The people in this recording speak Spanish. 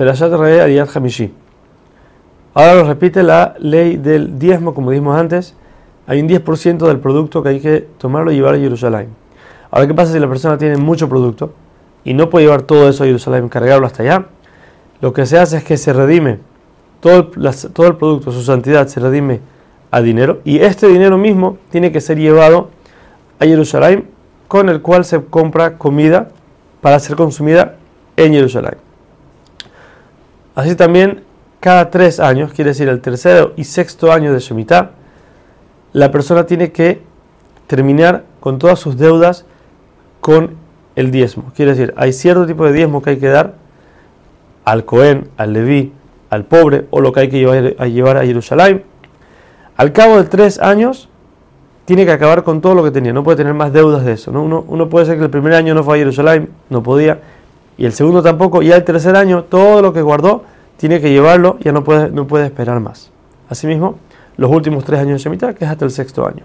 Perashat Rae Ariyat Hamishi. Ahora lo repite la ley del diezmo, como dijimos antes. Hay un 10% del producto que hay que tomarlo y llevar a Jerusalén. Ahora, ¿qué pasa si la persona tiene mucho producto y no puede llevar todo eso a Jerusalén, cargarlo hasta allá? Lo que se hace es que se redime todo el, todo el producto, su santidad se redime a dinero y este dinero mismo tiene que ser llevado a Jerusalén con el cual se compra comida para ser consumida en Jerusalén. Así también, cada tres años, quiere decir el tercero y sexto año de Shemitah, la persona tiene que terminar con todas sus deudas con el diezmo. Quiere decir, hay cierto tipo de diezmo que hay que dar al Cohen, al Leví, al pobre, o lo que hay que llevar a, Jerusalén. Al cabo de tres años, tiene que acabar con todo lo que tenía, no puede tener más deudas de eso. ¿no? Uno, uno puede ser que el primer año no fue a Jerusalén, no podía, y el segundo tampoco, y al tercer año todo lo que guardó tiene que llevarlo, ya no puede, no puede esperar más. Asimismo, los últimos tres años de Shemitah, que es hasta el sexto año.